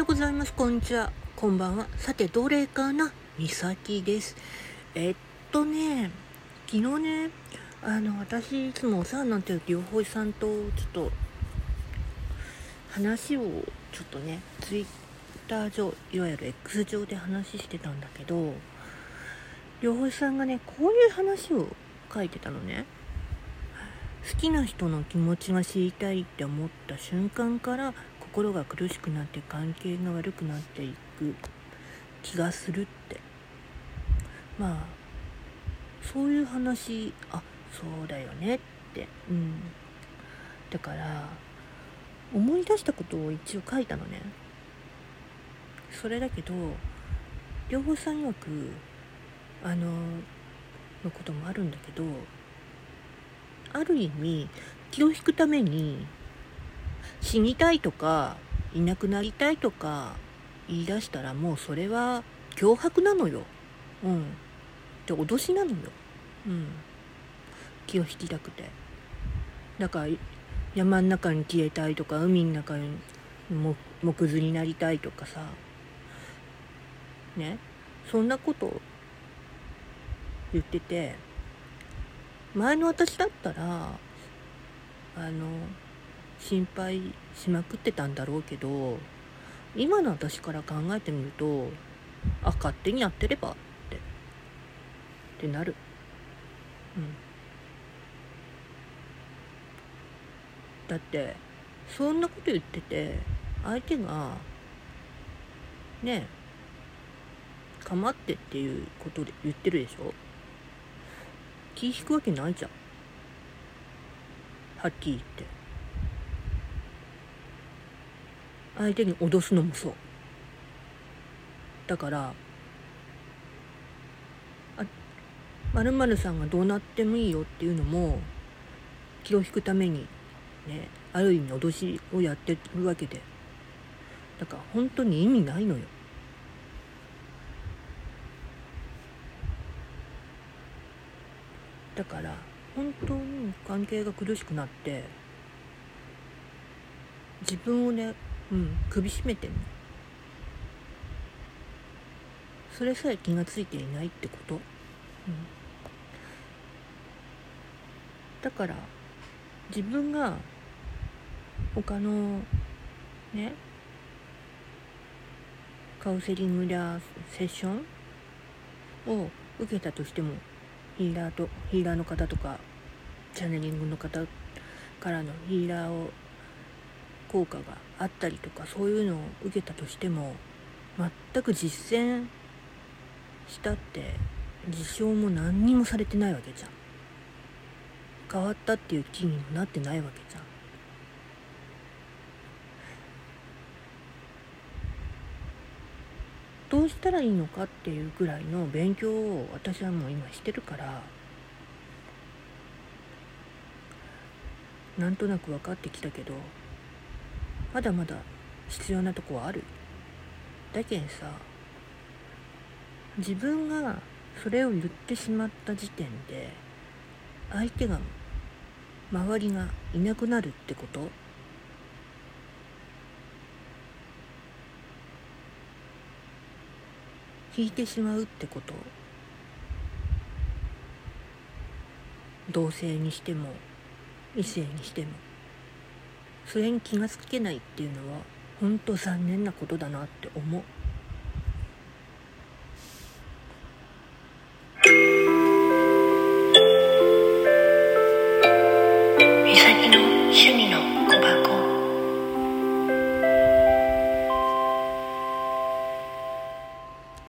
でございます。こんにちは、こんばんは。さて、どれかな？みさきです。えっとね、昨日ね、あの、私、いつもお世話になってる両方さんと、ちょっと、話を、ちょっとね、ツイッター上、いわゆる X 上で話してたんだけど、両方さんがね、こういう話を書いてたのね。好きな人の気持ちが知りたいって思った瞬間から心が苦しくなって関係が悪くなっていく気がするって。まあそういう話あそうだよねって。うん。だから思い出したことを一応書いたのね。それだけど両方さん曰くあののこともあるんだけどある意味気を引くために死にたいとかいなくなりたいとか言い出したらもうそれは脅迫なのよ。うん。で脅しなのよ。うん。気を引きたくて。だから山の中に消えたいとか海の中に木図になりたいとかさねそんなこと言ってて前の私だったらあの心配しまくってたんだろうけど今の私から考えてみるとあ勝手にやってればってってなる。うん。だってそんなこと言ってて相手がねえかまってっていうことで言ってるでしょ？気引くわけないじゃん。はっきり言って。相手に脅すのもそう。だからまるさんがどうなってもいいよっていうのも気を引くためにねある意味脅しをやってるわけで。だから本当に意味ないのよ。だから本当に関係が苦しくなって自分をねうん。首絞めてんの？それさえ気がついていないってこと、うん、だから自分が他のね？カウンセリングやセッション？を受けたとしてもヒーラーとヒーラーの方とかチャネリングの方からのヒーラーを効果があったりとかそういうのを受けたとしても全く実践したって実証も何にもされてないわけじゃん。変わったっていう気にもなってないわけじゃん。どうしたらいいのかっていうぐらいの勉強を私はもう今してるからなんとなく分かってきたけどまだまだ必要なとこはある。だけんさ自分がそれを言ってしまった時点で相手が周りがいなくなるってこと？引いてしまうってこと？同性にしても異性にしても。それに気が付けないっていうのは本当残念なことだなって思う。